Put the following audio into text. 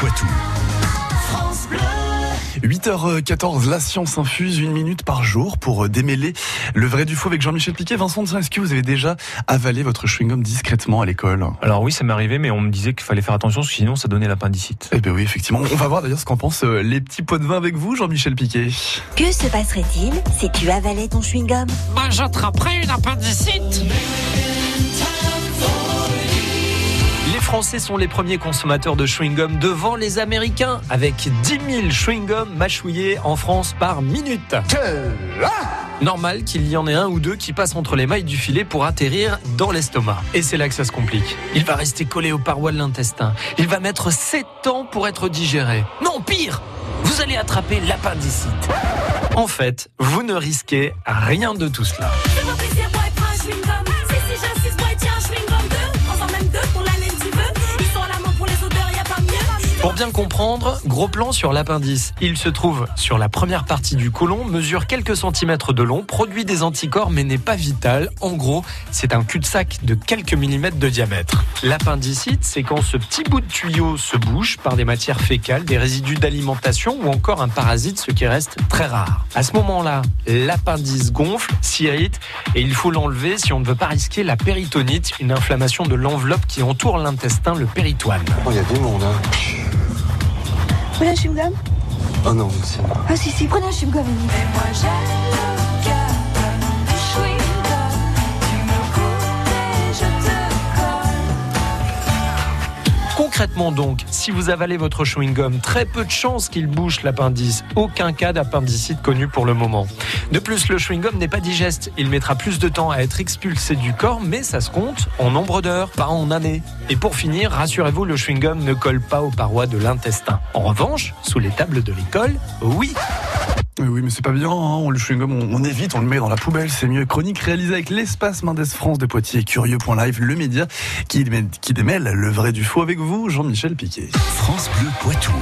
Poitou. 8h14, la science infuse, une minute par jour pour démêler le vrai du faux avec Jean-Michel Piquet. Vincent, est-ce que vous avez déjà avalé votre chewing-gum discrètement à l'école? Alors oui, ça m'est arrivé, mais on me disait qu'il fallait faire attention, sinon ça donnait l'appendicite. Eh bien oui, effectivement. On va voir d'ailleurs ce qu'en pensent euh, les petits pots de vin avec vous, Jean-Michel Piquet. Que se passerait-il si tu avalais ton chewing-gum? Bah j'attraperais une appendicite Français sont les premiers consommateurs de chewing-gum devant les Américains, avec 10 000 chewing-gums mâchouillés en France par minute. Normal qu'il y en ait un ou deux qui passent entre les mailles du filet pour atterrir dans l'estomac. Et c'est là que ça se complique. Il va rester collé aux parois de l'intestin. Il va mettre 7 ans pour être digéré. Non, pire Vous allez attraper l'appendicite. En fait, vous ne risquez rien de tout cela. Bien comprendre, gros plan sur l'appendice. Il se trouve sur la première partie du côlon, mesure quelques centimètres de long, produit des anticorps mais n'est pas vital. En gros, c'est un cul-de-sac de quelques millimètres de diamètre. L'appendicite, c'est quand ce petit bout de tuyau se bouche par des matières fécales, des résidus d'alimentation ou encore un parasite, ce qui reste très rare. À ce moment-là, l'appendice gonfle, s'irrite et il faut l'enlever si on ne veut pas risquer la péritonite, une inflammation de l'enveloppe qui entoure l'intestin, le péritoine. Oh, il y a du monde, hein. Prenez un chewing-gum? Oh non, merci. Ah si, si, prenez un chewing-gum. Concrètement donc, si vous avalez votre chewing-gum, très peu de chances qu'il bouche l'appendice. Aucun cas d'appendicite connu pour le moment. De plus, le chewing-gum n'est pas digeste. Il mettra plus de temps à être expulsé du corps, mais ça se compte en nombre d'heures, pas en années. Et pour finir, rassurez-vous, le chewing-gum ne colle pas aux parois de l'intestin. En revanche, sous les tables de l'école, oui. Oui, oui, mais c'est pas bien, hein. on, le chewing-gum, on, évite, on le met dans la poubelle, c'est mieux. Chronique réalisée avec l'espace Mendes France de Poitiers, curieux.live, le média qui, qui démêle le vrai du faux avec vous, Jean-Michel Piquet. France Bleu Poitou.